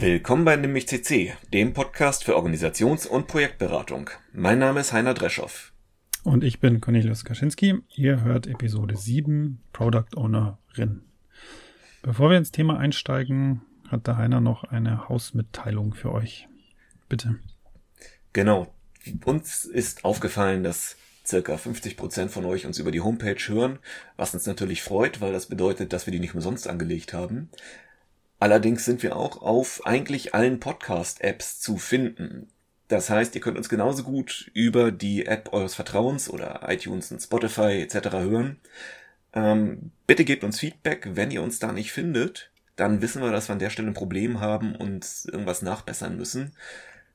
Willkommen bei Nimmich CC, dem Podcast für Organisations- und Projektberatung. Mein Name ist Heiner Dreschow. Und ich bin Cornelius Kaczynski. Ihr hört Episode 7, Product Ownerin. Bevor wir ins Thema einsteigen, hat der Heiner noch eine Hausmitteilung für euch. Bitte. Genau. Uns ist aufgefallen, dass circa 50 Prozent von euch uns über die Homepage hören, was uns natürlich freut, weil das bedeutet, dass wir die nicht umsonst angelegt haben. Allerdings sind wir auch auf eigentlich allen Podcast-Apps zu finden. Das heißt, ihr könnt uns genauso gut über die App eures Vertrauens oder iTunes und Spotify etc. hören. Ähm, bitte gebt uns Feedback, wenn ihr uns da nicht findet. Dann wissen wir, dass wir an der Stelle ein Problem haben und irgendwas nachbessern müssen.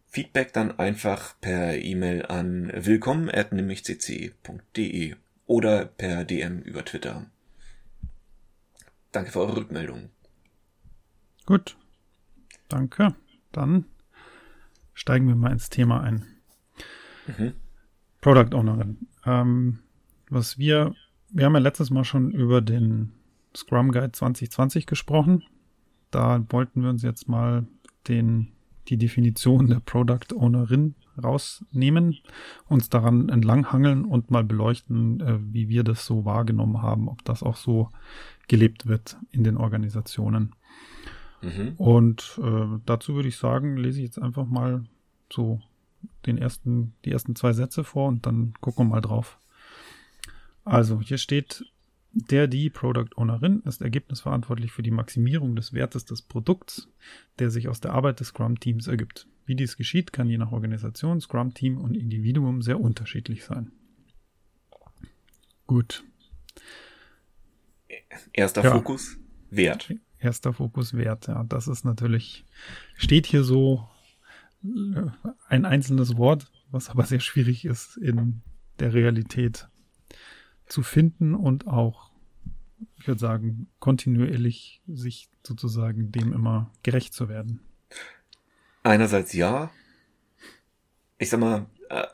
Feedback dann einfach per E-Mail an willkommen@nimmigcc.de oder per DM über Twitter. Danke für eure Rückmeldung. Gut. Danke. Dann steigen wir mal ins Thema ein. Mhm. Product Ownerin. Ähm, was wir, wir haben ja letztes Mal schon über den Scrum Guide 2020 gesprochen. Da wollten wir uns jetzt mal den, die Definition der Product Ownerin rausnehmen, uns daran entlanghangeln und mal beleuchten, äh, wie wir das so wahrgenommen haben, ob das auch so gelebt wird in den Organisationen. Mhm. Und äh, dazu würde ich sagen, lese ich jetzt einfach mal so den ersten, die ersten zwei Sätze vor und dann gucken wir mal drauf. Also, hier steht, der, die Product Ownerin ist ergebnisverantwortlich für die Maximierung des Wertes des Produkts, der sich aus der Arbeit des Scrum-Teams ergibt. Wie dies geschieht, kann je nach Organisation, Scrum-Team und Individuum sehr unterschiedlich sein. Gut. Erster ja. Fokus, Wert erster Fokus wert. Ja, das ist natürlich, steht hier so äh, ein einzelnes Wort, was aber sehr schwierig ist in der Realität zu finden und auch, ich würde sagen, kontinuierlich sich sozusagen dem immer gerecht zu werden. Einerseits ja. Ich sag mal, äh,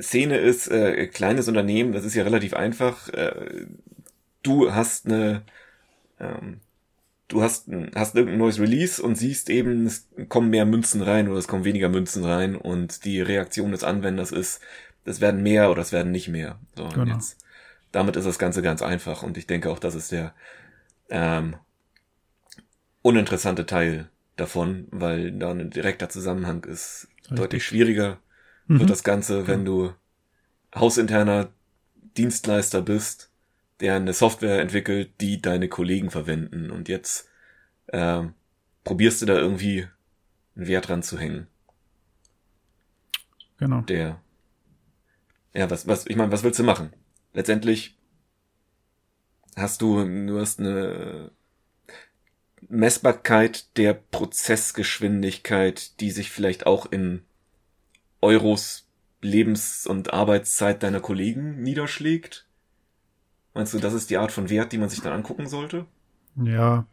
Szene ist äh, kleines Unternehmen, das ist ja relativ einfach. Äh, du hast eine ähm, du hast, hast irgendein neues Release und siehst eben, es kommen mehr Münzen rein oder es kommen weniger Münzen rein und die Reaktion des Anwenders ist, es werden mehr oder es werden nicht mehr. So, genau. jetzt, damit ist das Ganze ganz einfach und ich denke auch, das ist der ähm, uninteressante Teil davon, weil da ein direkter Zusammenhang ist. Richtig. Deutlich schwieriger mhm. wird das Ganze, wenn du hausinterner Dienstleister bist der eine Software entwickelt, die deine Kollegen verwenden. Und jetzt äh, probierst du da irgendwie einen Wert dran zu hängen. Genau. Der. Ja, was, was, ich meine, was willst du machen? Letztendlich hast du, du hast eine Messbarkeit der Prozessgeschwindigkeit, die sich vielleicht auch in Euros Lebens- und Arbeitszeit deiner Kollegen niederschlägt. Meinst du, das ist die Art von Wert, die man sich dann angucken sollte? Ja.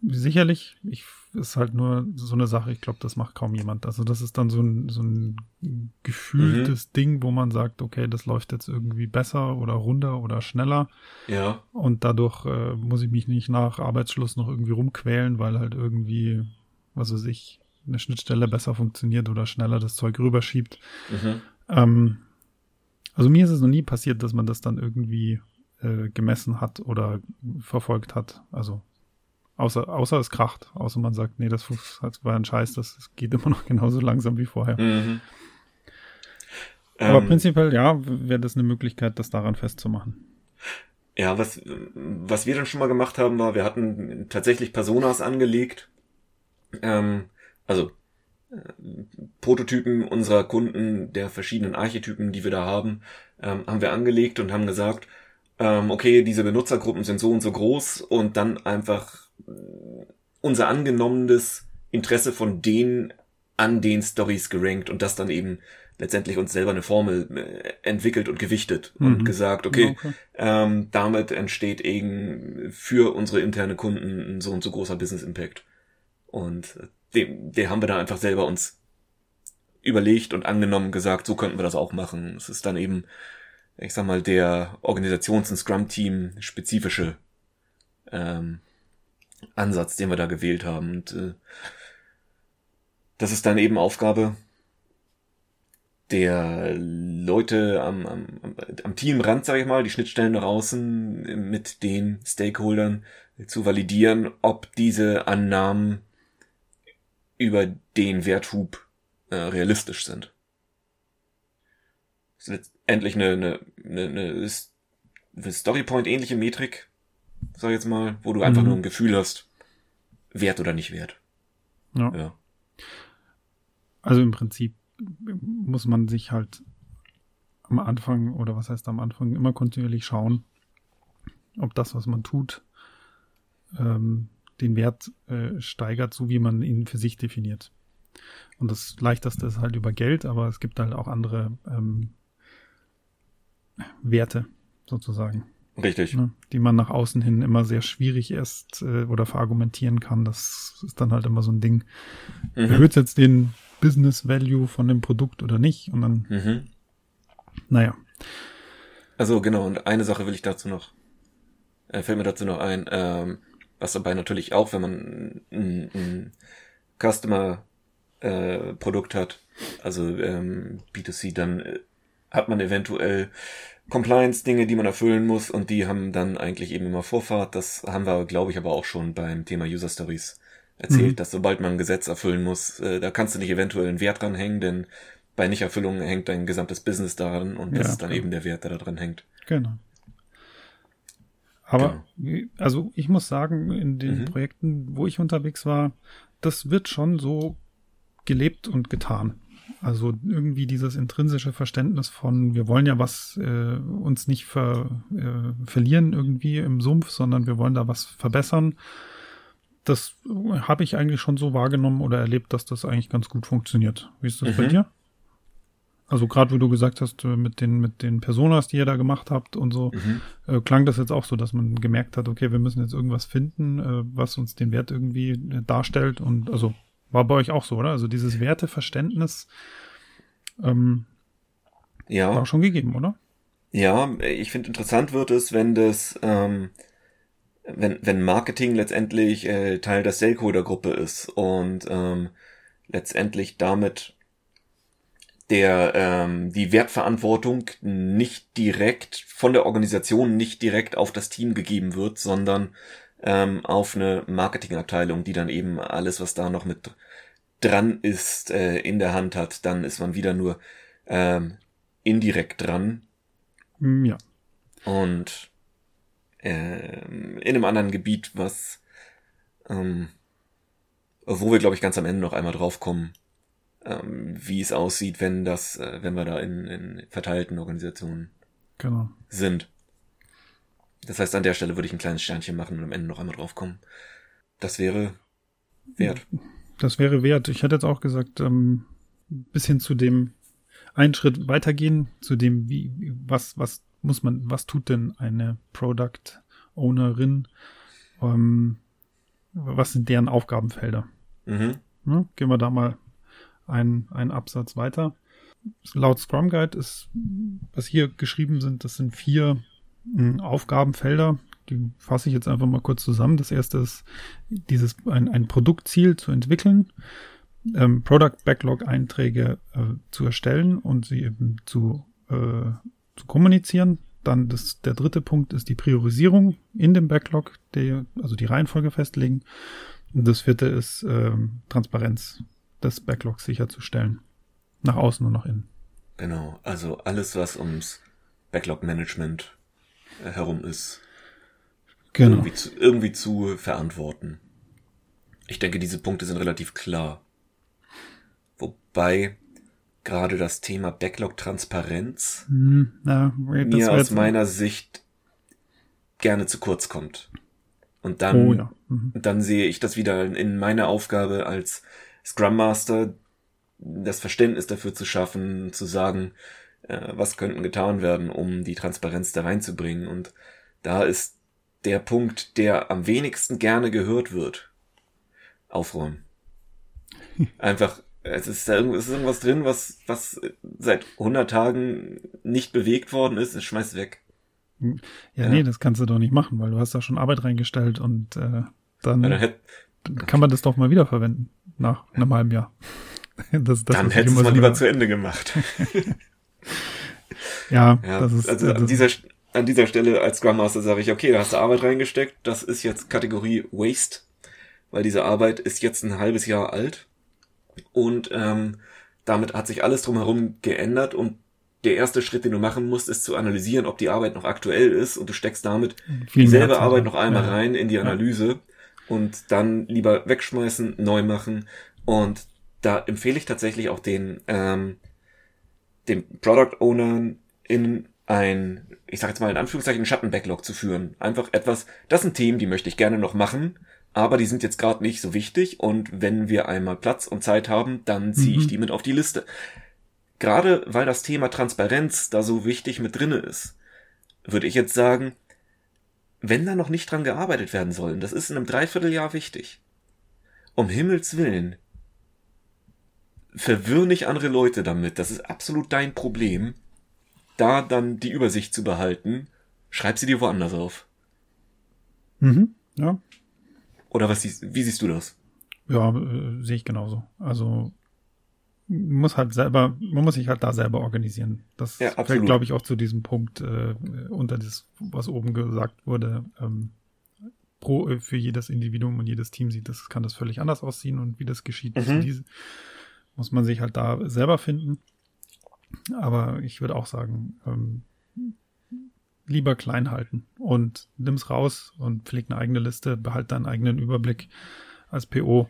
Sicherlich. Ich, ist halt nur so eine Sache, ich glaube, das macht kaum jemand. Also das ist dann so ein, so ein gefühltes mhm. Ding, wo man sagt, okay, das läuft jetzt irgendwie besser oder runder oder schneller. Ja. Und dadurch äh, muss ich mich nicht nach Arbeitsschluss noch irgendwie rumquälen, weil halt irgendwie, was weiß ich, eine Schnittstelle besser funktioniert oder schneller das Zeug rüberschiebt. Mhm. Ähm, also mir ist es noch nie passiert, dass man das dann irgendwie äh, gemessen hat oder verfolgt hat. Also außer, außer es kracht, außer man sagt, nee, das war ein Scheiß, das geht immer noch genauso langsam wie vorher. Mhm. Aber ähm, prinzipiell, ja, wäre das eine Möglichkeit, das daran festzumachen. Ja, was, was wir dann schon mal gemacht haben, war, wir hatten tatsächlich Personas angelegt. Ähm, also Prototypen unserer Kunden, der verschiedenen Archetypen, die wir da haben, ähm, haben wir angelegt und haben gesagt, ähm, okay, diese Benutzergruppen sind so und so groß und dann einfach äh, unser angenommenes Interesse von denen an den Stories gerankt und das dann eben letztendlich uns selber eine Formel äh, entwickelt und gewichtet mhm. und gesagt, okay, okay. Ähm, damit entsteht eben für unsere interne Kunden ein so und so großer Business Impact. Und den, den haben wir da einfach selber uns überlegt und angenommen, gesagt, so könnten wir das auch machen. Es ist dann eben, ich sag mal, der Organisations- und Scrum-Team spezifische ähm, Ansatz, den wir da gewählt haben. Und äh, das ist dann eben Aufgabe der Leute am, am, am Teamrand, sage ich mal, die Schnittstellen nach außen mit den Stakeholdern zu validieren, ob diese Annahmen über den Werthub äh, realistisch sind. Das ist letztendlich eine, eine, eine, eine Storypoint-ähnliche Metrik, sag ich jetzt mal, wo du einfach mhm. nur ein Gefühl hast, wert oder nicht wert. Ja. ja. Also im Prinzip muss man sich halt am Anfang oder was heißt am Anfang immer kontinuierlich schauen, ob das, was man tut, ähm, den Wert äh, steigert, so wie man ihn für sich definiert. Und das leichteste ist halt über Geld, aber es gibt halt auch andere ähm, Werte sozusagen. Richtig. Ne, die man nach außen hin immer sehr schwierig erst äh, oder verargumentieren kann. Das ist dann halt immer so ein Ding. Mhm. Erhöht jetzt den Business Value von dem Produkt oder nicht? Und dann, mhm. naja. Also genau, und eine Sache will ich dazu noch, äh, fällt mir dazu noch ein, ähm, was dabei natürlich auch, wenn man ein, ein Customer-Produkt äh, hat, also ähm, B2C, dann äh, hat man eventuell Compliance-Dinge, die man erfüllen muss und die haben dann eigentlich eben immer Vorfahrt. Das haben wir, glaube ich, aber auch schon beim Thema User Stories erzählt, mhm. dass sobald man ein Gesetz erfüllen muss, äh, da kannst du nicht eventuell einen Wert dran hängen, denn bei Nichterfüllung hängt dein gesamtes Business daran und das ja, ist dann klar. eben der Wert, der da dran hängt. Genau. Aber genau. also ich muss sagen, in den mhm. Projekten, wo ich unterwegs war, das wird schon so gelebt und getan. Also irgendwie dieses intrinsische Verständnis von, wir wollen ja was äh, uns nicht ver, äh, verlieren irgendwie im Sumpf, sondern wir wollen da was verbessern das habe ich eigentlich schon so wahrgenommen oder erlebt, dass das eigentlich ganz gut funktioniert. Wie ist das mhm. bei dir? Also gerade wie du gesagt hast, äh, mit den, mit den Personas, die ihr da gemacht habt und so, mhm. äh, klang das jetzt auch so, dass man gemerkt hat, okay, wir müssen jetzt irgendwas finden, äh, was uns den Wert irgendwie äh, darstellt. Und also war bei euch auch so, oder? Also dieses Werteverständnis ähm, ja. war schon gegeben, oder? Ja, ich finde interessant wird es, wenn das ähm, wenn, wenn Marketing letztendlich äh, Teil der Stakeholder-Gruppe ist und ähm, letztendlich damit der ähm, die Wertverantwortung nicht direkt von der Organisation nicht direkt auf das Team gegeben wird, sondern ähm, auf eine Marketingabteilung, die dann eben alles, was da noch mit dran ist, äh, in der Hand hat, dann ist man wieder nur ähm, indirekt dran. Mm, ja. Und äh, in einem anderen Gebiet, was ähm, wo wir, glaube ich, ganz am Ende noch einmal drauf kommen, ähm, wie es aussieht, wenn das, äh, wenn wir da in, in verteilten Organisationen genau. sind. Das heißt, an der Stelle würde ich ein kleines Sternchen machen und am Ende noch einmal drauf kommen. Das wäre wert. Das wäre wert. Ich hätte jetzt auch gesagt, ähm, bis hin zu dem einen Schritt weitergehen, zu dem, wie, was, was muss man, was tut denn eine Product Ownerin? Ähm, was sind deren Aufgabenfelder? Mhm. Ja, gehen wir da mal einen, einen Absatz weiter. Laut Scrum Guide ist, was hier geschrieben sind, das sind vier äh, Aufgabenfelder. Die fasse ich jetzt einfach mal kurz zusammen. Das erste ist, dieses, ein, ein Produktziel zu entwickeln, ähm, Product Backlog Einträge äh, zu erstellen und sie eben zu äh, zu kommunizieren. Dann das, der dritte Punkt ist die Priorisierung in dem Backlog, die, also die Reihenfolge festlegen. Und das vierte ist ähm, Transparenz des Backlogs sicherzustellen. Nach außen und nach innen. Genau, also alles, was ums Backlog-Management herum ist, genau. irgendwie, zu, irgendwie zu verantworten. Ich denke, diese Punkte sind relativ klar. Wobei gerade das Thema Backlog-Transparenz hm, ja, mir aus meiner Sicht gerne zu kurz kommt. Und dann, oh, ja. mhm. dann sehe ich das wieder in meiner Aufgabe als Scrum Master, das Verständnis dafür zu schaffen, zu sagen, äh, was könnten getan werden, um die Transparenz da reinzubringen. Und da ist der Punkt, der am wenigsten gerne gehört wird. Aufräumen. Einfach es ist da es ist irgendwas drin, was, was seit 100 Tagen nicht bewegt worden ist, es schmeißt weg. Ja, ja, nee, das kannst du doch nicht machen, weil du hast da schon Arbeit reingestellt und äh, dann, dann, hätt, dann kann man das doch mal wiederverwenden nach einem halben Jahr. Das, das dann hättest du es mal lieber zu Ende gemacht. ja, ja, das ist. Also das an, dieser, an dieser Stelle als Scrum Master sage ich, okay, da hast du Arbeit reingesteckt. Das ist jetzt Kategorie Waste, weil diese Arbeit ist jetzt ein halbes Jahr alt. Und ähm, damit hat sich alles drumherum geändert und der erste Schritt, den du machen musst, ist zu analysieren, ob die Arbeit noch aktuell ist und du steckst damit Viel dieselbe Arbeit noch einmal ja. rein in die Analyse ja. Und dann lieber wegschmeißen, neu machen und da empfehle ich tatsächlich auch den, ähm, dem Product Owner in ein, ich sage jetzt mal in Anführungszeichen, Schatten-Backlog zu führen. Einfach etwas, das sind Themen, die möchte ich gerne noch machen, aber die sind jetzt gerade nicht so wichtig und wenn wir einmal Platz und Zeit haben, dann ziehe ich mhm. die mit auf die Liste. Gerade weil das Thema Transparenz da so wichtig mit drinne ist, würde ich jetzt sagen, wenn da noch nicht dran gearbeitet werden soll, das ist in einem Dreivierteljahr wichtig. Um Himmels Willen, verwirr nicht andere Leute damit. Das ist absolut dein Problem. Da dann die Übersicht zu behalten, schreib sie dir woanders auf. Mhm, ja. Oder was siehst, wie siehst du das? Ja, äh, sehe ich genauso. Also muss halt selber, man muss sich halt da selber organisieren. Das ja, fällt, glaube ich, auch zu diesem Punkt äh, unter das, was oben gesagt wurde. Ähm, pro äh, für jedes Individuum und jedes Team sieht das, kann das völlig anders aussehen und wie das geschieht, mhm. diese, muss man sich halt da selber finden. Aber ich würde auch sagen, ähm, lieber klein halten und nimm's raus und pfleg eine eigene Liste, behalt deinen eigenen Überblick als PO.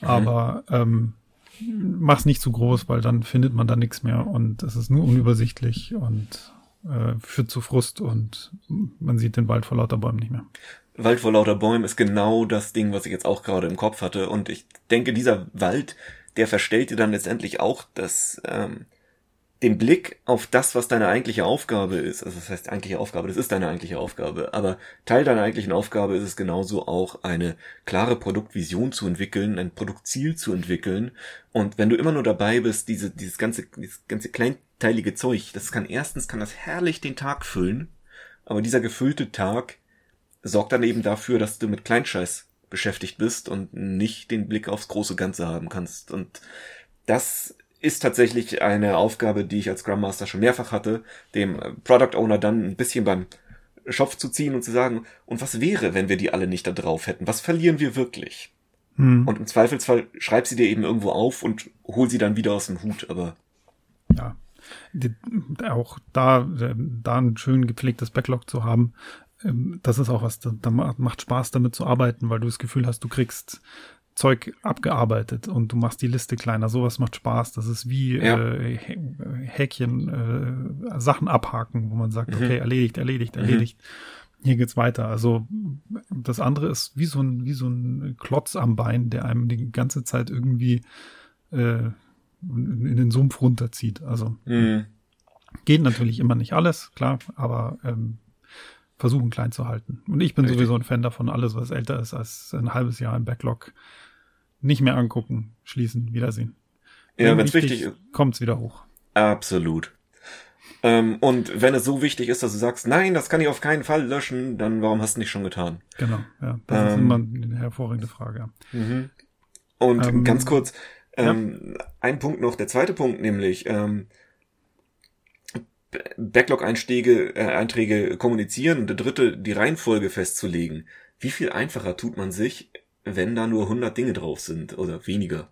Mhm. Aber ähm, mach's nicht zu groß, weil dann findet man da nichts mehr und es ist nur unübersichtlich und äh, führt zu Frust und man sieht den Wald vor lauter Bäumen nicht mehr. Wald vor lauter Bäumen ist genau das Ding, was ich jetzt auch gerade im Kopf hatte. Und ich denke, dieser Wald, der verstellt dir dann letztendlich auch das, ähm, den Blick auf das, was deine eigentliche Aufgabe ist, also das heißt eigentliche Aufgabe, das ist deine eigentliche Aufgabe, aber Teil deiner eigentlichen Aufgabe ist es genauso auch eine klare Produktvision zu entwickeln, ein Produktziel zu entwickeln. Und wenn du immer nur dabei bist, diese, dieses ganze, dieses ganze kleinteilige Zeug, das kann erstens, kann das herrlich den Tag füllen, aber dieser gefüllte Tag sorgt dann eben dafür, dass du mit Kleinscheiß beschäftigt bist und nicht den Blick aufs große Ganze haben kannst. Und das ist tatsächlich eine Aufgabe, die ich als Scrum Master schon mehrfach hatte, dem Product Owner dann ein bisschen beim Schopf zu ziehen und zu sagen, und was wäre, wenn wir die alle nicht da drauf hätten? Was verlieren wir wirklich? Hm. Und im Zweifelsfall schreib sie dir eben irgendwo auf und hol sie dann wieder aus dem Hut, aber. Ja. Die, auch da, da ein schön gepflegtes Backlog zu haben, ähm, das ist auch was, da macht Spaß damit zu arbeiten, weil du das Gefühl hast, du kriegst Zeug abgearbeitet und du machst die Liste kleiner. Sowas macht Spaß. Das ist wie ja. äh, Häkchen, äh, Sachen abhaken, wo man sagt, mhm. okay, erledigt, erledigt, mhm. erledigt. Hier geht's weiter. Also das andere ist wie so ein wie so ein Klotz am Bein, der einem die ganze Zeit irgendwie äh, in den Sumpf runterzieht. Also mhm. geht natürlich immer nicht alles, klar, aber ähm, versuchen klein zu halten. Und ich bin Richtig. sowieso ein Fan davon, alles, was älter ist als ein halbes Jahr im Backlog, nicht mehr angucken, schließen, wiedersehen. Ja, wenn es wichtig ist. Kommt's wieder hoch. Absolut. Ähm, und wenn es so wichtig ist, dass du sagst, nein, das kann ich auf keinen Fall löschen, dann warum hast du nicht schon getan? Genau, ja. Das ähm, ist immer eine hervorragende Frage. Mhm. Und ähm, ganz kurz, ähm, ja. ein Punkt noch, der zweite Punkt nämlich, ähm, Backlog-Einträge äh, Einträge kommunizieren und der dritte die Reihenfolge festzulegen. Wie viel einfacher tut man sich, wenn da nur 100 Dinge drauf sind oder weniger?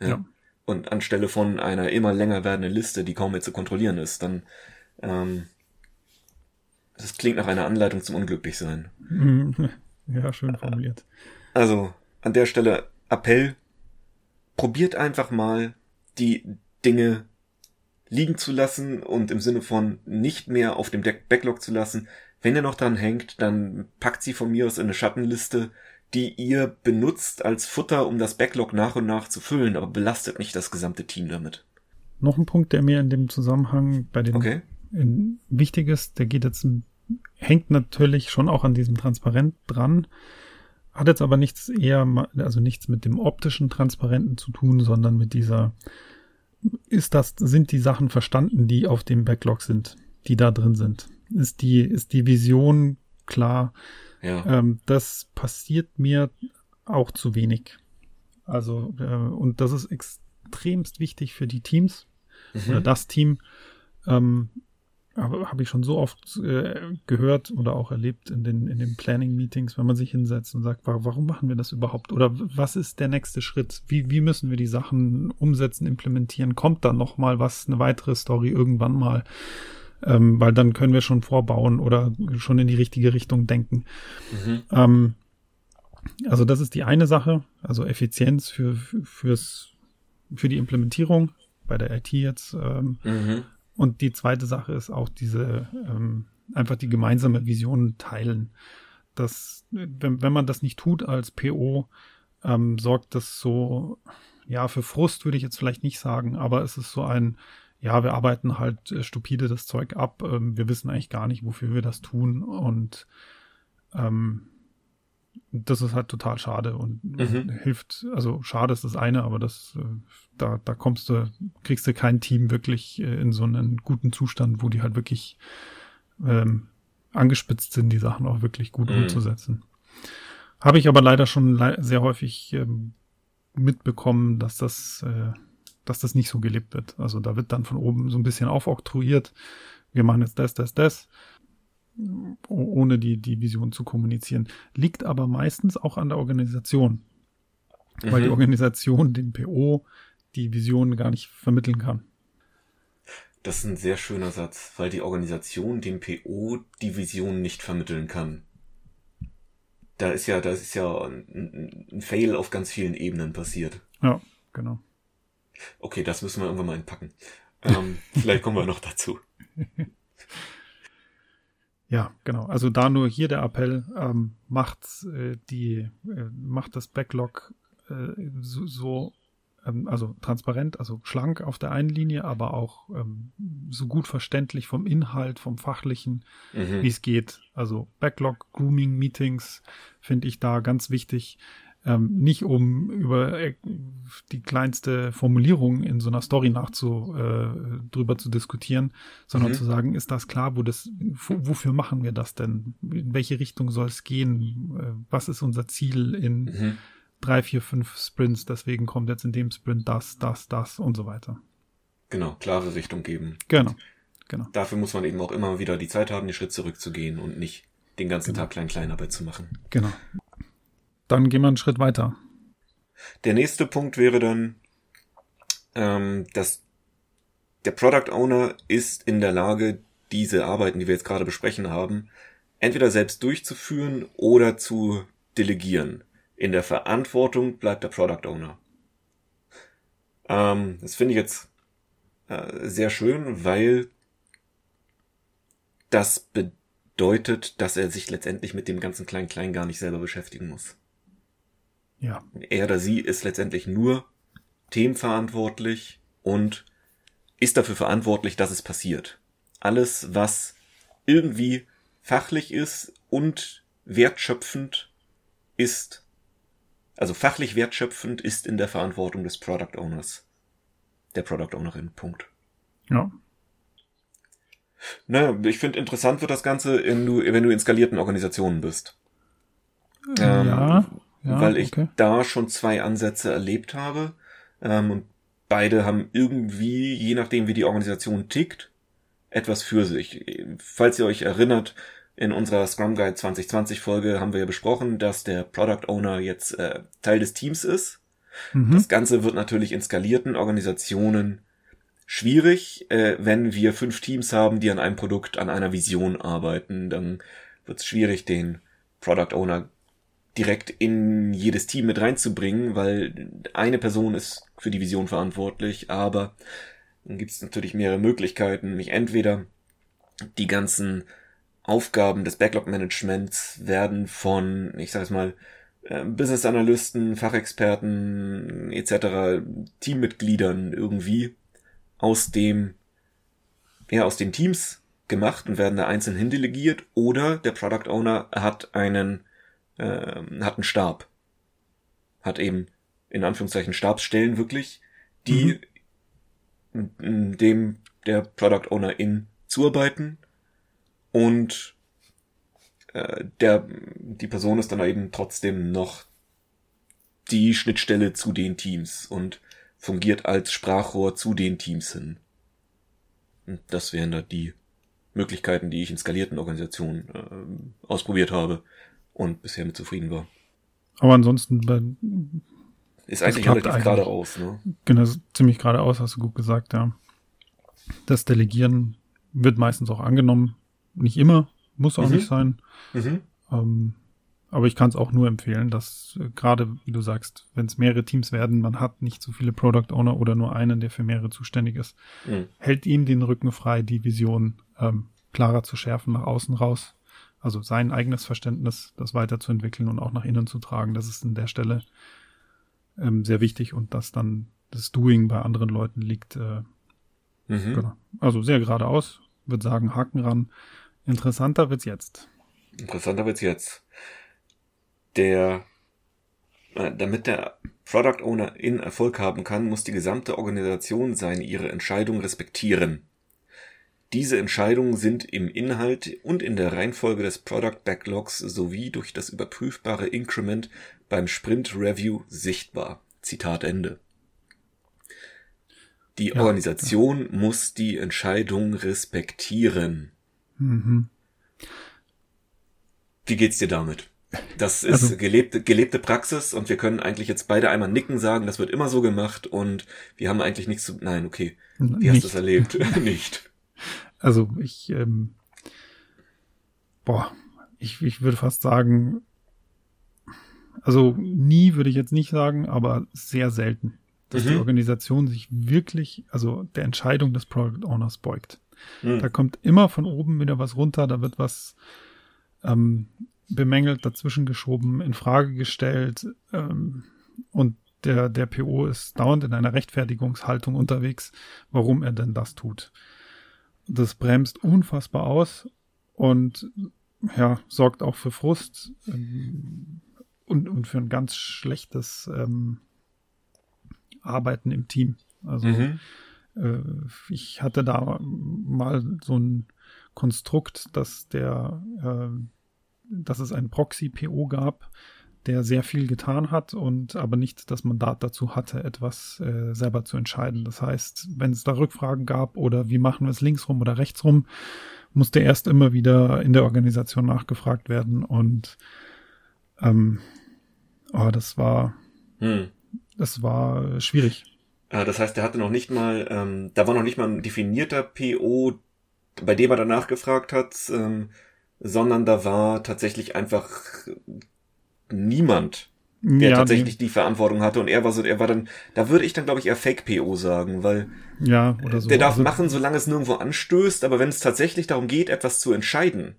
Ja. ja. Und anstelle von einer immer länger werdenden Liste, die kaum mehr zu kontrollieren ist, dann ähm, das klingt nach einer Anleitung zum Unglücklichsein. Ja, schön formuliert. Also an der Stelle Appell, probiert einfach mal die Dinge liegen zu lassen und im Sinne von nicht mehr auf dem Backlog zu lassen. Wenn ihr noch dran hängt, dann packt sie von mir aus in eine Schattenliste, die ihr benutzt als Futter, um das Backlog nach und nach zu füllen, aber belastet nicht das gesamte Team damit. Noch ein Punkt, der mir in dem Zusammenhang bei den okay. in, wichtig ist, der geht jetzt, hängt natürlich schon auch an diesem Transparent dran, hat jetzt aber nichts eher, also nichts mit dem optischen Transparenten zu tun, sondern mit dieser ist das, sind die Sachen verstanden, die auf dem Backlog sind, die da drin sind? Ist die, ist die Vision klar? Ja. Ähm, das passiert mir auch zu wenig. Also, äh, und das ist extremst wichtig für die Teams mhm. oder das Team. Ähm, habe hab ich schon so oft äh, gehört oder auch erlebt in den, in den Planning-Meetings, wenn man sich hinsetzt und sagt, warum machen wir das überhaupt? Oder was ist der nächste Schritt? Wie, wie müssen wir die Sachen umsetzen, implementieren? Kommt da noch mal was, eine weitere Story irgendwann mal? Ähm, weil dann können wir schon vorbauen oder schon in die richtige Richtung denken. Mhm. Ähm, also das ist die eine Sache, also Effizienz für, fürs, für die Implementierung bei der IT jetzt. Ähm, mhm. Und die zweite Sache ist auch diese, ähm, einfach die gemeinsame Vision teilen. Das, wenn, wenn man das nicht tut als PO, ähm, sorgt das so, ja, für Frust würde ich jetzt vielleicht nicht sagen, aber es ist so ein, ja, wir arbeiten halt äh, stupide das Zeug ab, ähm, wir wissen eigentlich gar nicht, wofür wir das tun und ähm, das ist halt total schade und mhm. hilft, also schade ist das eine, aber das, äh, da, da kommst du, kriegst du kein Team wirklich äh, in so einen guten Zustand, wo die halt wirklich ähm, angespitzt sind, die Sachen auch wirklich gut mhm. umzusetzen. Habe ich aber leider schon le sehr häufig ähm, mitbekommen, dass das, äh, dass das nicht so gelebt wird. Also da wird dann von oben so ein bisschen aufoktroyiert. Wir machen jetzt das, das, das ohne die, die Vision zu kommunizieren. Liegt aber meistens auch an der Organisation. Mhm. Weil die mhm. Organisation dem PO die Vision gar nicht vermitteln kann. Das ist ein sehr schöner Satz, weil die Organisation dem PO die Vision nicht vermitteln kann. Da ist ja, das ist ja ein, ein Fail auf ganz vielen Ebenen passiert. Ja, genau. Okay, das müssen wir irgendwann mal entpacken. Ähm, vielleicht kommen wir noch dazu. Ja, genau. Also da nur hier der Appell, ähm, macht äh, die, äh, macht das Backlog äh, so, so ähm, also transparent, also schlank auf der einen Linie, aber auch ähm, so gut verständlich vom Inhalt, vom Fachlichen, mhm. wie es geht. Also Backlog, Grooming, Meetings finde ich da ganz wichtig. Ähm, nicht um über äh, die kleinste Formulierung in so einer Story nachzu äh, drüber zu diskutieren, sondern mhm. zu sagen, ist das klar, wo das, wofür machen wir das denn? In welche Richtung soll es gehen? Äh, was ist unser Ziel in mhm. drei, vier, fünf Sprints? Deswegen kommt jetzt in dem Sprint das, das, das und so weiter. Genau, klare Richtung geben. Genau, genau. Dafür muss man eben auch immer wieder die Zeit haben, den Schritt zurückzugehen und nicht den ganzen genau. Tag Klein-Kleinarbeit zu machen. Genau. Dann gehen wir einen Schritt weiter. Der nächste Punkt wäre dann, ähm, dass der Product Owner ist in der Lage, diese Arbeiten, die wir jetzt gerade besprechen haben, entweder selbst durchzuführen oder zu delegieren. In der Verantwortung bleibt der Product Owner. Ähm, das finde ich jetzt äh, sehr schön, weil das bedeutet, dass er sich letztendlich mit dem ganzen Klein-Klein gar nicht selber beschäftigen muss. Ja. Er oder sie ist letztendlich nur themenverantwortlich und ist dafür verantwortlich, dass es passiert. Alles, was irgendwie fachlich ist und wertschöpfend ist, also fachlich wertschöpfend ist in der Verantwortung des Product Owners. Der Product Ownerin. Punkt. Ja. Naja, ich finde interessant wird das Ganze, wenn du, wenn du in skalierten Organisationen bist. Ja. Ähm, ja, weil ich okay. da schon zwei Ansätze erlebt habe. Ähm, und beide haben irgendwie, je nachdem wie die Organisation tickt, etwas für sich. Falls ihr euch erinnert, in unserer Scrum Guide 2020 Folge haben wir ja besprochen, dass der Product Owner jetzt äh, Teil des Teams ist. Mhm. Das Ganze wird natürlich in skalierten Organisationen schwierig, äh, wenn wir fünf Teams haben, die an einem Produkt, an einer Vision arbeiten, dann wird es schwierig, den Product Owner direkt in jedes Team mit reinzubringen, weil eine Person ist für die Vision verantwortlich, aber dann gibt es natürlich mehrere Möglichkeiten, mich entweder die ganzen Aufgaben des Backlog-Managements werden von, ich sag mal, äh, Business Analysten, Fachexperten etc., Teammitgliedern irgendwie aus dem, ja, aus den Teams gemacht und werden da einzeln hindelegiert oder der Product Owner hat einen äh, hat einen Stab. Hat eben in Anführungszeichen Stabsstellen wirklich, die mhm. dem der Product Owner in zuarbeiten und äh, der, die Person ist dann eben trotzdem noch die Schnittstelle zu den Teams und fungiert als Sprachrohr zu den Teams hin. Und das wären da die Möglichkeiten, die ich in skalierten Organisationen äh, ausprobiert habe und bisher mit zufrieden war. Aber ansonsten bei, ist eigentlich relativ geradeaus, ne? Genau, ziemlich geradeaus, hast du gut gesagt, ja. Das Delegieren wird meistens auch angenommen. Nicht immer, muss auch mhm. nicht sein. Mhm. Ähm, aber ich kann es auch nur empfehlen, dass äh, gerade, wie du sagst, wenn es mehrere Teams werden, man hat nicht so viele Product Owner oder nur einen, der für mehrere zuständig ist, mhm. hält ihm den Rücken frei, die Vision ähm, klarer zu schärfen nach außen raus. Also sein eigenes Verständnis, das weiterzuentwickeln und auch nach innen zu tragen. Das ist an der Stelle ähm, sehr wichtig und dass dann das Doing bei anderen Leuten liegt. Äh, mhm. genau. Also sehr geradeaus, würde sagen, Haken ran. Interessanter wird's jetzt. Interessanter wird's jetzt. Der, äh, damit der Product Owner in Erfolg haben kann, muss die gesamte Organisation seine ihre Entscheidung respektieren. Diese Entscheidungen sind im Inhalt und in der Reihenfolge des Product Backlogs sowie durch das überprüfbare Increment beim Sprint Review sichtbar. Zitat Ende. Die ja, Organisation ja. muss die Entscheidung respektieren. Mhm. Wie geht's dir damit? Das ist also, gelebte, gelebte Praxis und wir können eigentlich jetzt beide einmal nicken sagen, das wird immer so gemacht und wir haben eigentlich nichts zu. Nein, okay. Wie hast du es erlebt? nicht. Also ich, ähm, boah, ich, ich würde fast sagen, also nie würde ich jetzt nicht sagen, aber sehr selten, dass mhm. die Organisation sich wirklich, also der Entscheidung des Product Owners beugt. Mhm. Da kommt immer von oben wieder was runter, da wird was ähm, bemängelt, dazwischen geschoben, in Frage gestellt ähm, und der, der PO ist dauernd in einer Rechtfertigungshaltung unterwegs, warum er denn das tut das bremst unfassbar aus und ja, sorgt auch für Frust ähm, und, und für ein ganz schlechtes ähm, Arbeiten im Team. Also mhm. äh, ich hatte da mal so ein Konstrukt, dass der, äh, dass es ein Proxy-PO gab, der sehr viel getan hat und aber nicht das Mandat dazu hatte, etwas äh, selber zu entscheiden. Das heißt, wenn es da Rückfragen gab oder wie machen wir es linksrum oder rechtsrum, musste erst immer wieder in der Organisation nachgefragt werden und ähm, oh, das war hm. das war schwierig. Ah, das heißt, er hatte noch nicht mal, ähm, da war noch nicht mal ein definierter PO, bei dem er danach gefragt hat, ähm, sondern da war tatsächlich einfach niemand, der ja, tatsächlich die, die Verantwortung hatte und er war so, er war dann, da würde ich dann glaube ich eher Fake PO sagen, weil ja, oder so. der darf also, machen, solange es nirgendwo anstößt, aber wenn es tatsächlich darum geht, etwas zu entscheiden,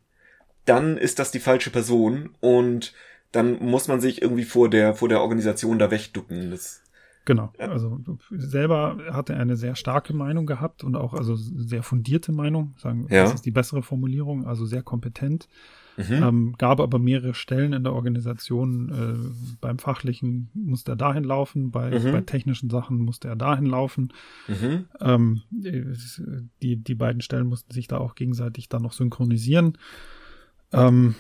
dann ist das die falsche Person und dann muss man sich irgendwie vor der vor der Organisation da wegducken. Das, genau. Also selber hatte er eine sehr starke Meinung gehabt und auch also sehr fundierte Meinung, sagen, ja. das ist die bessere Formulierung, also sehr kompetent. Mhm. Ähm, gab aber mehrere Stellen in der Organisation. Äh, beim Fachlichen musste er dahin laufen, bei, mhm. bei technischen Sachen musste er dahin laufen. Mhm. Ähm, die, die beiden Stellen mussten sich da auch gegenseitig dann noch synchronisieren ähm,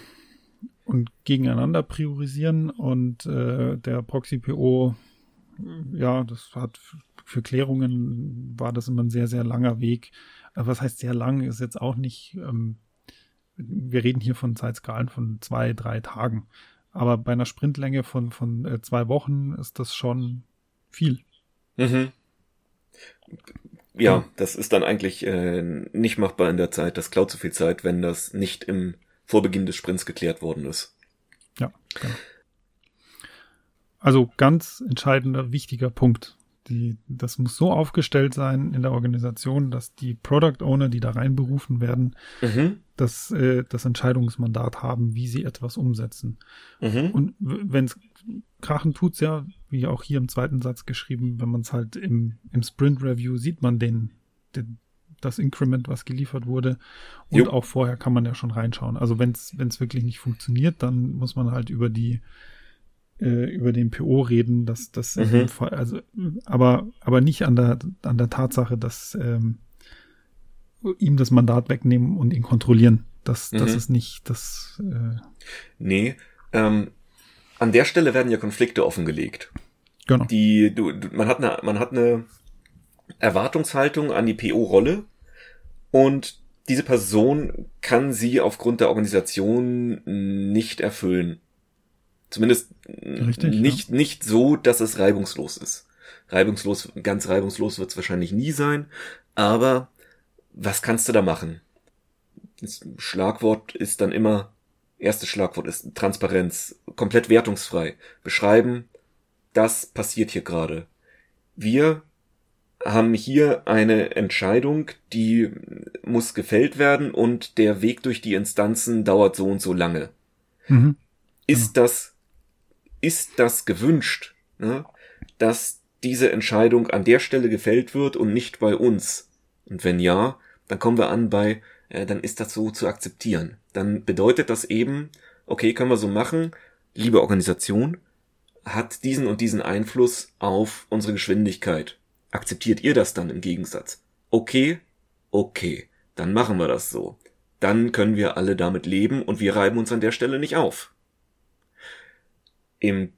und gegeneinander priorisieren. Und äh, der Proxy-PO, ja, das hat für Klärungen war das immer ein sehr, sehr langer Weg. Was heißt sehr lang, ist jetzt auch nicht ähm, wir reden hier von Zeitskalen von zwei, drei Tagen. Aber bei einer Sprintlänge von, von äh, zwei Wochen ist das schon viel. Mhm. Ja, das ist dann eigentlich äh, nicht machbar in der Zeit. Das klaut zu viel Zeit, wenn das nicht im Vorbeginn des Sprints geklärt worden ist. Ja, genau. Also ganz entscheidender, wichtiger Punkt. Die, das muss so aufgestellt sein in der Organisation, dass die Product Owner, die da reinberufen werden, mhm das, äh, das Entscheidungsmandat haben, wie sie etwas umsetzen. Mhm. Und wenn es krachen tut's ja, wie auch hier im zweiten Satz geschrieben, wenn man es halt im, im Sprint Review sieht man den, den das Increment, was geliefert wurde. Und jo. auch vorher kann man ja schon reinschauen. Also wenn es wirklich nicht funktioniert, dann muss man halt über die äh, über den PO reden, dass das mhm. Also aber aber nicht an der an der Tatsache, dass ähm, ihm das Mandat wegnehmen und ihn kontrollieren. Das, das mhm. ist nicht das. Äh nee, ähm, an der Stelle werden ja Konflikte offengelegt. Genau. Die, du, man hat eine, man hat eine Erwartungshaltung an die PO-Rolle und diese Person kann sie aufgrund der Organisation nicht erfüllen. Zumindest Richtig, nicht, ja. nicht so, dass es reibungslos ist. Reibungslos, ganz reibungslos wird es wahrscheinlich nie sein, aber was kannst du da machen? Das Schlagwort ist dann immer, erstes Schlagwort ist Transparenz, komplett wertungsfrei. Beschreiben, das passiert hier gerade. Wir haben hier eine Entscheidung, die muss gefällt werden und der Weg durch die Instanzen dauert so und so lange. Mhm. Ist ja. das, ist das gewünscht, ne? dass diese Entscheidung an der Stelle gefällt wird und nicht bei uns? Und wenn ja, dann kommen wir an bei, äh, dann ist das so zu akzeptieren. Dann bedeutet das eben, okay, können wir so machen, liebe Organisation, hat diesen und diesen Einfluss auf unsere Geschwindigkeit. Akzeptiert ihr das dann im Gegensatz? Okay, okay, dann machen wir das so. Dann können wir alle damit leben und wir reiben uns an der Stelle nicht auf. Im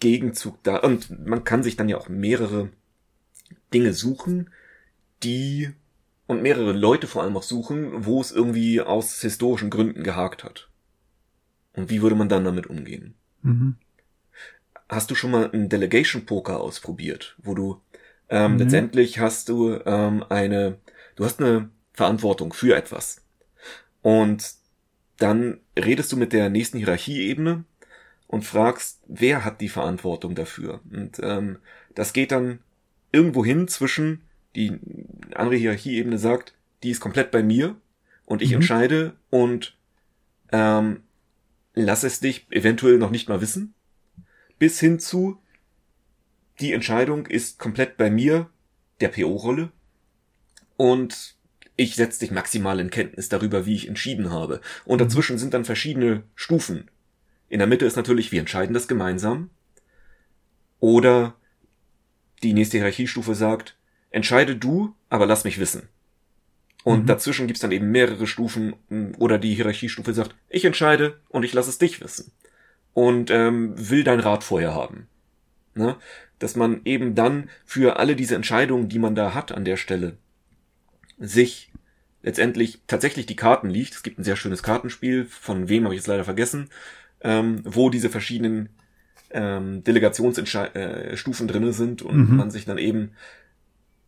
Gegenzug da, und man kann sich dann ja auch mehrere Dinge suchen, die und mehrere Leute vor allem auch suchen, wo es irgendwie aus historischen Gründen gehakt hat. Und wie würde man dann damit umgehen? Mhm. Hast du schon mal einen Delegation Poker ausprobiert, wo du ähm, mhm. letztendlich hast du ähm, eine, du hast eine Verantwortung für etwas und dann redest du mit der nächsten Hierarchieebene und fragst, wer hat die Verantwortung dafür? Und ähm, das geht dann irgendwo hin zwischen die andere Hierarchieebene sagt, die ist komplett bei mir und ich mhm. entscheide und ähm, lass es dich eventuell noch nicht mal wissen, bis hin zu, die Entscheidung ist komplett bei mir, der PO-Rolle, und ich setze dich maximal in Kenntnis darüber, wie ich entschieden habe. Und mhm. dazwischen sind dann verschiedene Stufen. In der Mitte ist natürlich, wir entscheiden das gemeinsam. Oder die nächste Hierarchiestufe sagt, entscheide du, aber lass mich wissen. Und mhm. dazwischen gibt's dann eben mehrere Stufen oder die Hierarchiestufe sagt, ich entscheide und ich lasse es dich wissen. Und ähm, will dein Rat vorher haben. Ne? Dass man eben dann für alle diese Entscheidungen, die man da hat an der Stelle, sich letztendlich tatsächlich die Karten liegt. Es gibt ein sehr schönes Kartenspiel, von wem habe ich jetzt leider vergessen, ähm, wo diese verschiedenen ähm, Delegationsstufen äh, drinne sind und mhm. man sich dann eben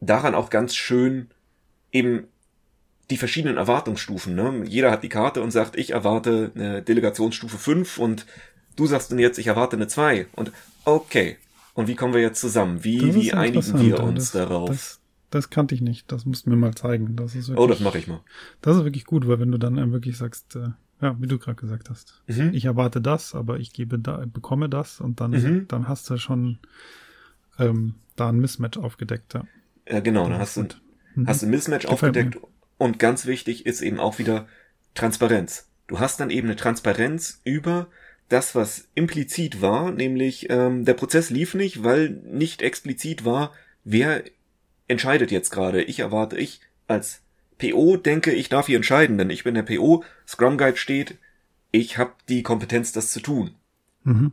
daran auch ganz schön eben die verschiedenen Erwartungsstufen. Ne? Jeder hat die Karte und sagt, ich erwarte eine Delegationsstufe 5 und du sagst dann jetzt, ich erwarte eine 2. Und okay. Und wie kommen wir jetzt zusammen? Wie, wie einigen wir uns das, darauf? Das, das kannte ich nicht. Das musst du mir mal zeigen. Das ist wirklich, oh, das mache ich mal. Das ist wirklich gut, weil wenn du dann wirklich sagst, äh, ja, wie du gerade gesagt hast, mhm. ich erwarte das, aber ich gebe da, bekomme das und dann, mhm. dann hast du schon ähm, da ein Mismatch aufgedeckt. Ja. Ja, genau, dann hast du, mhm. hast du ein Mismatch Gefällt aufgedeckt mir. und ganz wichtig ist eben auch wieder Transparenz. Du hast dann eben eine Transparenz über das, was implizit war, nämlich ähm, der Prozess lief nicht, weil nicht explizit war, wer entscheidet jetzt gerade. Ich erwarte, ich als PO denke, ich darf hier entscheiden, denn ich bin der PO, Scrum Guide steht, ich habe die Kompetenz, das zu tun. Mhm.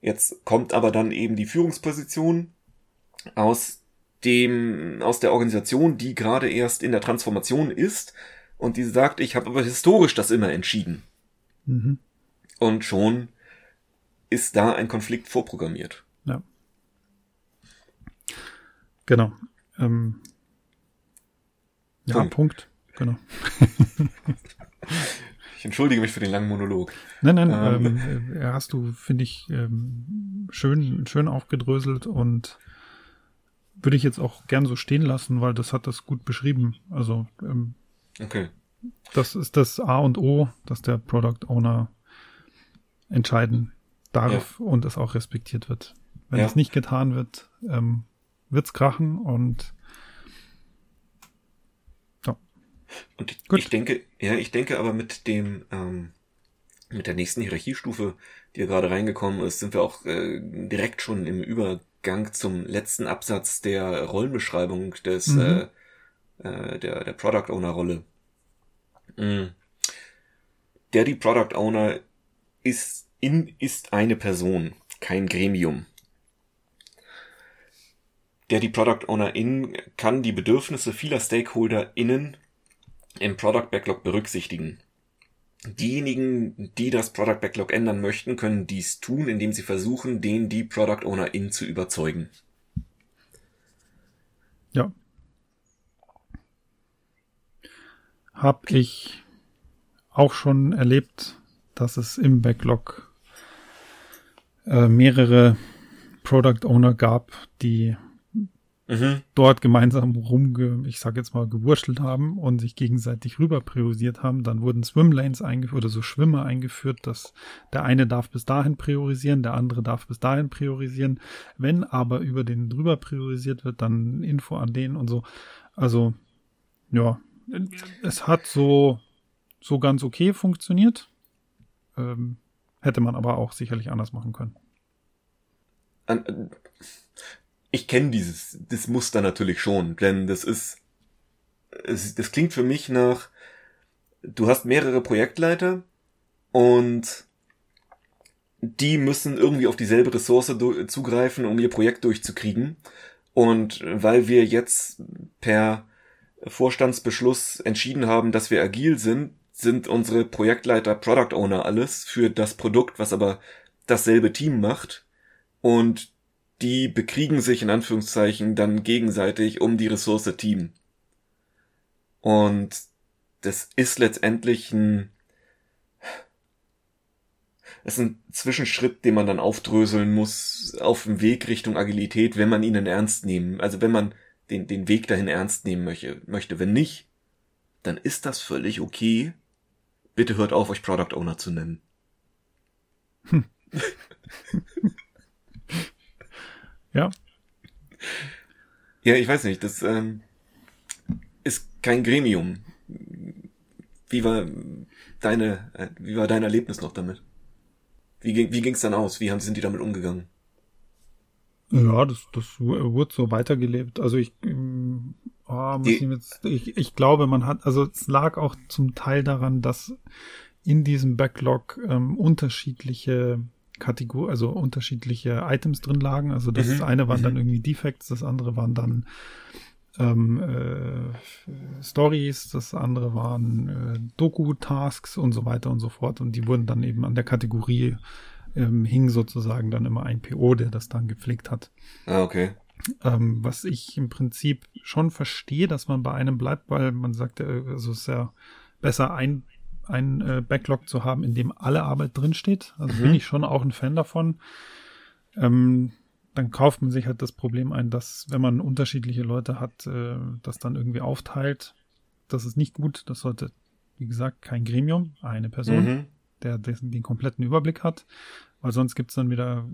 Jetzt kommt aber dann eben die Führungsposition aus dem aus der Organisation, die gerade erst in der Transformation ist und die sagt, ich habe aber historisch das immer entschieden. Mhm. Und schon ist da ein Konflikt vorprogrammiert. Ja. Genau. Ähm, ja, Punkt. Punkt. Genau. ich entschuldige mich für den langen Monolog. Nein, nein, ähm, ähm, hast du, finde ich, ähm, schön, schön aufgedröselt und würde ich jetzt auch gern so stehen lassen, weil das hat das gut beschrieben. Also ähm, okay. das ist das A und O, dass der Product Owner entscheiden darf ja. und es auch respektiert wird. Wenn ja. es nicht getan wird, ähm, wird's krachen und ja. Und ich, Gut. ich denke, ja, ich denke aber mit dem ähm, mit der nächsten Hierarchiestufe, die ja gerade reingekommen ist, sind wir auch äh, direkt schon im Über Gang zum letzten Absatz der Rollenbeschreibung des mhm. äh, äh, der der Product Owner Rolle. Mhm. der die Product Owner ist, in, ist eine Person, kein Gremium. Der die Product Owner in kann die Bedürfnisse vieler Stakeholder innen im Product Backlog berücksichtigen. Diejenigen, die das Product Backlog ändern möchten, können dies tun, indem sie versuchen, den die Product Owner in zu überzeugen. Ja. Hab ich auch schon erlebt, dass es im Backlog äh, mehrere Product Owner gab, die mhm. dort gemeinsam rumge, ich sag jetzt mal, gewurschtelt haben und sich gegenseitig rüber priorisiert haben. Dann wurden Swimlanes eingeführt oder so Schwimmer eingeführt, dass der eine darf bis dahin priorisieren, der andere darf bis dahin priorisieren. Wenn aber über den drüber priorisiert wird, dann Info an den und so. Also, ja, es hat so, so ganz okay funktioniert. Ähm, hätte man aber auch sicherlich anders machen können. An, ich kenne dieses das Muster natürlich schon, denn das ist es, das klingt für mich nach du hast mehrere Projektleiter und die müssen irgendwie auf dieselbe Ressource zugreifen, um ihr Projekt durchzukriegen. Und weil wir jetzt per Vorstandsbeschluss entschieden haben, dass wir agil sind, sind unsere Projektleiter Product Owner alles für das Produkt, was aber dasselbe Team macht. Und die bekriegen sich in Anführungszeichen dann gegenseitig um die Ressource Team. Und das ist letztendlich ein, es ist ein Zwischenschritt, den man dann aufdröseln muss auf dem Weg Richtung Agilität, wenn man ihn ernst nehmen, also wenn man den, den Weg dahin ernst nehmen möchte, möchte. Wenn nicht, dann ist das völlig okay. Bitte hört auf, euch Product Owner zu nennen. Hm. Ja. Ja, ich weiß nicht, das ähm, ist kein Gremium. Wie war deine, äh, wie war dein Erlebnis noch damit? Wie ging, wie ging's dann aus? Wie haben, sind die damit umgegangen? Ja, das, das wurde so weitergelebt. Also ich, ähm, oh, muss ich, jetzt, ich, ich glaube, man hat, also es lag auch zum Teil daran, dass in diesem Backlog ähm, unterschiedliche Kategor also unterschiedliche Items drin lagen. Also das mhm. eine waren mhm. dann irgendwie Defects, das andere waren dann ähm, äh, Stories, das andere waren äh, Doku-Tasks und so weiter und so fort. Und die wurden dann eben an der Kategorie ähm, hing sozusagen dann immer ein PO, der das dann gepflegt hat. Ah, okay. Ähm, was ich im Prinzip schon verstehe, dass man bei einem bleibt, weil man sagt ja, also es ist ja besser ein ein äh, Backlog zu haben, in dem alle Arbeit drinsteht. Also mhm. bin ich schon auch ein Fan davon. Ähm, dann kauft man sich halt das Problem ein, dass wenn man unterschiedliche Leute hat, äh, das dann irgendwie aufteilt. Das ist nicht gut. Das sollte, wie gesagt, kein Gremium, eine Person, mhm. der dessen, den kompletten Überblick hat. Weil sonst gibt's dann wieder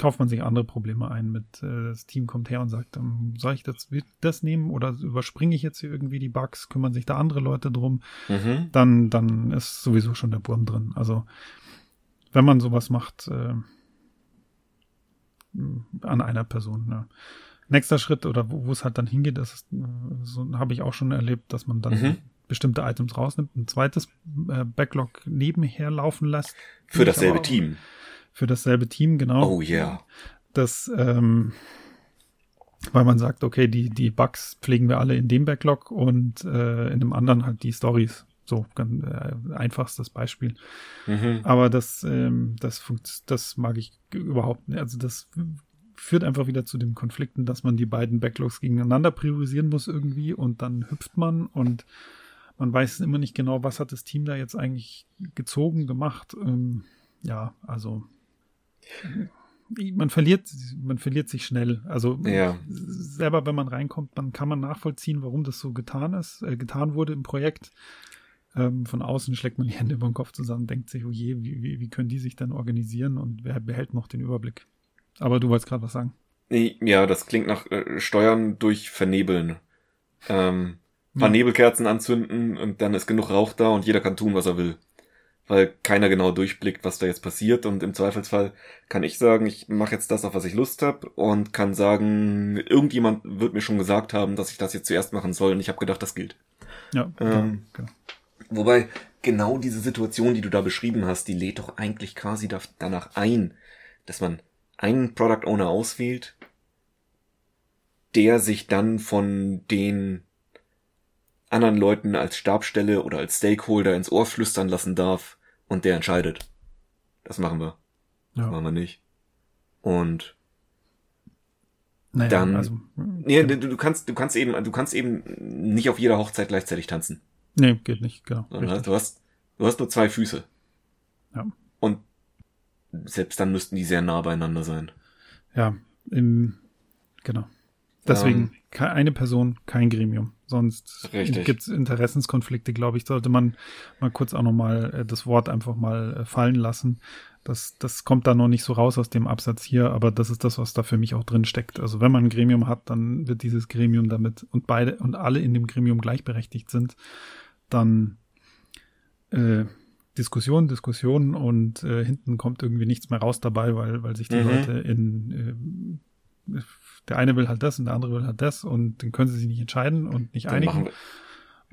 kauft man sich andere Probleme ein mit, äh, das Team kommt her und sagt, ähm, soll ich das, das nehmen oder überspringe ich jetzt hier irgendwie die Bugs, kümmern sich da andere Leute drum, mhm. dann, dann ist sowieso schon der Wurm drin. Also, wenn man sowas macht, äh, an einer Person. Ja. Nächster Schritt oder wo, es halt dann hingeht, das ist, so habe ich auch schon erlebt, dass man dann mhm. bestimmte Items rausnimmt, ein zweites äh, Backlog nebenher laufen lässt. Für dasselbe Team für dasselbe Team, genau. Oh yeah. Das, ähm, weil man sagt, okay, die, die Bugs pflegen wir alle in dem Backlog und äh, in dem anderen halt die Stories. So, ganz äh, einfachstes Beispiel. Mhm. Aber das, ähm, das, das mag ich überhaupt nicht. Also das führt einfach wieder zu den Konflikten, dass man die beiden Backlogs gegeneinander priorisieren muss irgendwie und dann hüpft man und man weiß immer nicht genau, was hat das Team da jetzt eigentlich gezogen, gemacht. Ähm, ja, also man verliert, man verliert sich schnell. Also ja. selber, wenn man reinkommt, dann kann man nachvollziehen, warum das so getan ist, äh, getan wurde im Projekt. Ähm, von außen schlägt man die Hände über den Kopf zusammen, denkt sich, oh je, wie, wie, wie können die sich dann organisieren und wer behält noch den Überblick? Aber du wolltest gerade was sagen. Ja, das klingt nach äh, Steuern durch Vernebeln. Ähm, paar ja. Nebelkerzen anzünden und dann ist genug Rauch da und jeder kann tun, was er will weil keiner genau durchblickt, was da jetzt passiert. Und im Zweifelsfall kann ich sagen, ich mache jetzt das, auf was ich Lust habe und kann sagen, irgendjemand wird mir schon gesagt haben, dass ich das jetzt zuerst machen soll und ich habe gedacht, das gilt. Ja, ähm, genau. Wobei genau diese Situation, die du da beschrieben hast, die lädt doch eigentlich quasi danach ein, dass man einen Product Owner auswählt, der sich dann von den anderen Leuten als Stabstelle oder als Stakeholder ins Ohr flüstern lassen darf und der entscheidet. Das machen wir. Ja. Das machen wir nicht. Und naja, dann, also, nee, du, du kannst, du kannst eben, du kannst eben nicht auf jeder Hochzeit gleichzeitig tanzen. Nee, geht nicht, genau. Du hast, du hast nur zwei Füße. Ja. Und selbst dann müssten die sehr nah beieinander sein. Ja, im, genau. Deswegen um, eine Person, kein Gremium. Sonst gibt es Interessenskonflikte, glaube ich, sollte man mal kurz auch nochmal äh, das Wort einfach mal äh, fallen lassen. Das, das kommt da noch nicht so raus aus dem Absatz hier, aber das ist das, was da für mich auch drin steckt. Also wenn man ein Gremium hat, dann wird dieses Gremium damit und beide und alle in dem Gremium gleichberechtigt sind, dann äh, Diskussion, Diskussion und äh, hinten kommt irgendwie nichts mehr raus dabei, weil, weil sich die mhm. Leute in äh, der eine will halt das und der andere will halt das und dann können sie sich nicht entscheiden und nicht dann einigen. Wir,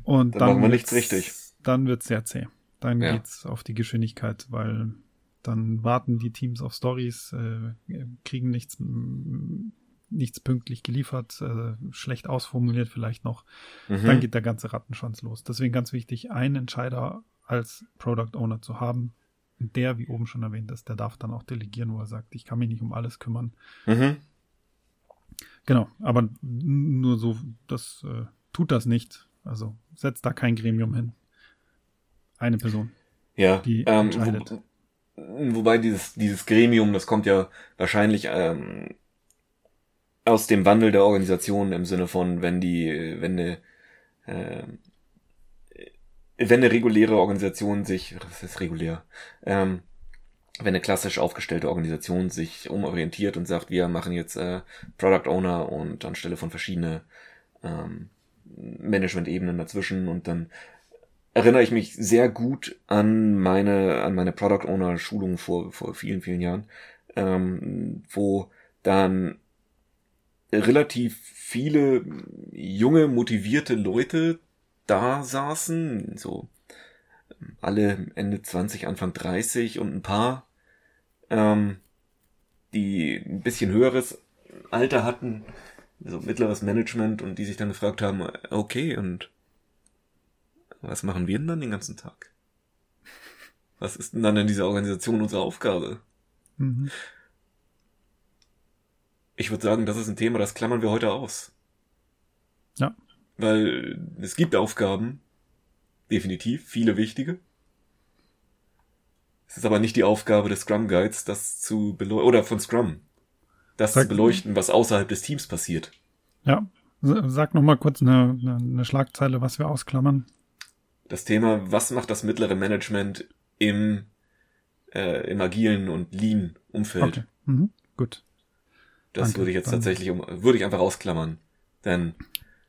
und dann, dann machen wir nichts richtig. Dann wird es sehr zäh. Dann ja. geht's auf die Geschwindigkeit, weil dann warten die Teams auf Stories, äh, kriegen nichts, nichts pünktlich geliefert, äh, schlecht ausformuliert vielleicht noch. Mhm. Dann geht der ganze Rattenschwanz los. Deswegen ganz wichtig, einen Entscheider als Product Owner zu haben. Der, wie oben schon erwähnt ist, der darf dann auch delegieren, wo er sagt, ich kann mich nicht um alles kümmern. Mhm. Genau, aber nur so, das äh, tut das nicht. Also setzt da kein Gremium hin. Eine Person. Ja, die ähm, entscheidet. Wo, wobei dieses, dieses Gremium, das kommt ja wahrscheinlich ähm, aus dem Wandel der Organisation im Sinne von, wenn die, wenn eine, äh, wenn eine reguläre Organisation sich, was ist regulär, ähm, wenn eine klassisch aufgestellte Organisation sich umorientiert und sagt, wir machen jetzt äh, Product Owner und anstelle von verschiedene ähm, Management-Ebenen dazwischen und dann erinnere ich mich sehr gut an meine an meine Product Owner Schulung vor vor vielen vielen Jahren, ähm, wo dann relativ viele junge motivierte Leute da saßen, so alle Ende 20, Anfang 30 und ein paar ähm, die ein bisschen höheres Alter hatten, so mittleres Management und die sich dann gefragt haben, okay, und was machen wir denn dann den ganzen Tag? Was ist denn dann in dieser Organisation unsere Aufgabe? Mhm. Ich würde sagen, das ist ein Thema, das klammern wir heute aus. Ja. Weil es gibt Aufgaben, definitiv, viele wichtige. Es ist aber nicht die Aufgabe des Scrum Guides, das zu beleuchten, oder von Scrum, das Sag, zu beleuchten, was außerhalb des Teams passiert. Ja, sag noch mal kurz eine, eine Schlagzeile, was wir ausklammern. Das Thema, was macht das mittlere Management im, äh, im agilen und lean Umfeld? Okay. Mhm. Gut. Das Danke. würde ich jetzt tatsächlich um, würde ich einfach ausklammern, denn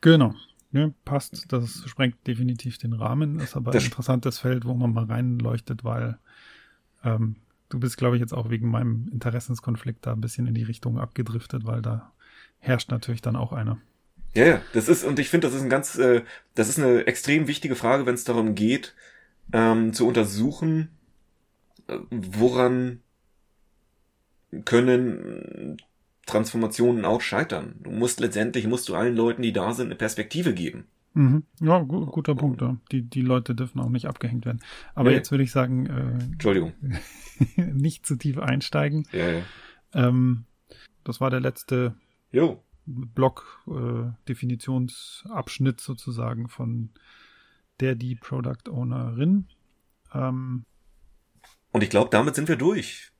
genau. Ja, passt. Das sprengt definitiv den Rahmen. Ist aber ein interessantes Feld, wo man mal reinleuchtet, weil ähm, du bist, glaube ich, jetzt auch wegen meinem Interessenskonflikt da ein bisschen in die Richtung abgedriftet, weil da herrscht natürlich dann auch einer. Ja, ja, das ist, und ich finde, das ist ein ganz, äh, das ist eine extrem wichtige Frage, wenn es darum geht, ähm, zu untersuchen, äh, woran können Transformationen auch scheitern. Du musst letztendlich, musst du allen Leuten, die da sind, eine Perspektive geben. Mhm. Ja, gu guter Punkt. Ja. Die, die Leute dürfen auch nicht abgehängt werden. Aber nee. jetzt würde ich sagen, äh, Entschuldigung. nicht zu tief einsteigen. Ja, ja. Ähm, das war der letzte jo. Block-Definitionsabschnitt äh, sozusagen von der die Product Ownerin. Ähm, Und ich glaube, damit sind wir durch.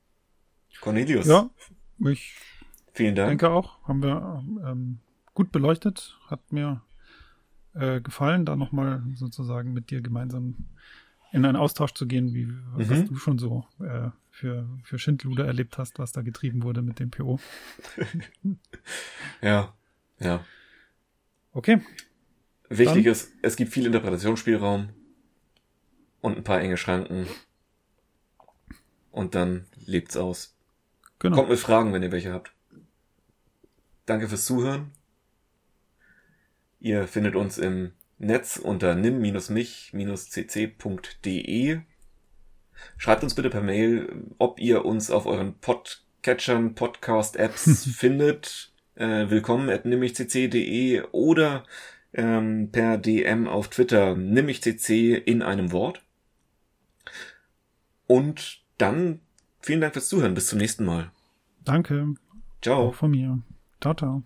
Cornelius. Ja, ich Vielen Dank. denke auch, haben wir ähm, gut beleuchtet. Hat mir äh, gefallen, da nochmal sozusagen mit dir gemeinsam in einen Austausch zu gehen, wie mhm. was du schon so äh, für, für Schindluder erlebt hast, was da getrieben wurde mit dem PO. ja, ja. Okay. Wichtig Dann. ist, es gibt viel Interpretationsspielraum und ein paar enge Schranken. Und dann lebt's aus. Genau. Kommt mit Fragen, wenn ihr welche habt. Danke fürs Zuhören. Ihr findet uns im Netz unter nim-mich-cc.de. Schreibt uns bitte per Mail, ob ihr uns auf euren Podcatchern, Podcast-Apps findet. Äh, willkommen at nimmichcc.de oder ähm, per DM auf Twitter nimmichcc in einem Wort. Und dann vielen Dank fürs Zuhören. Bis zum nächsten Mal. Danke. Ciao. Auch von mir. Ciao, ciao.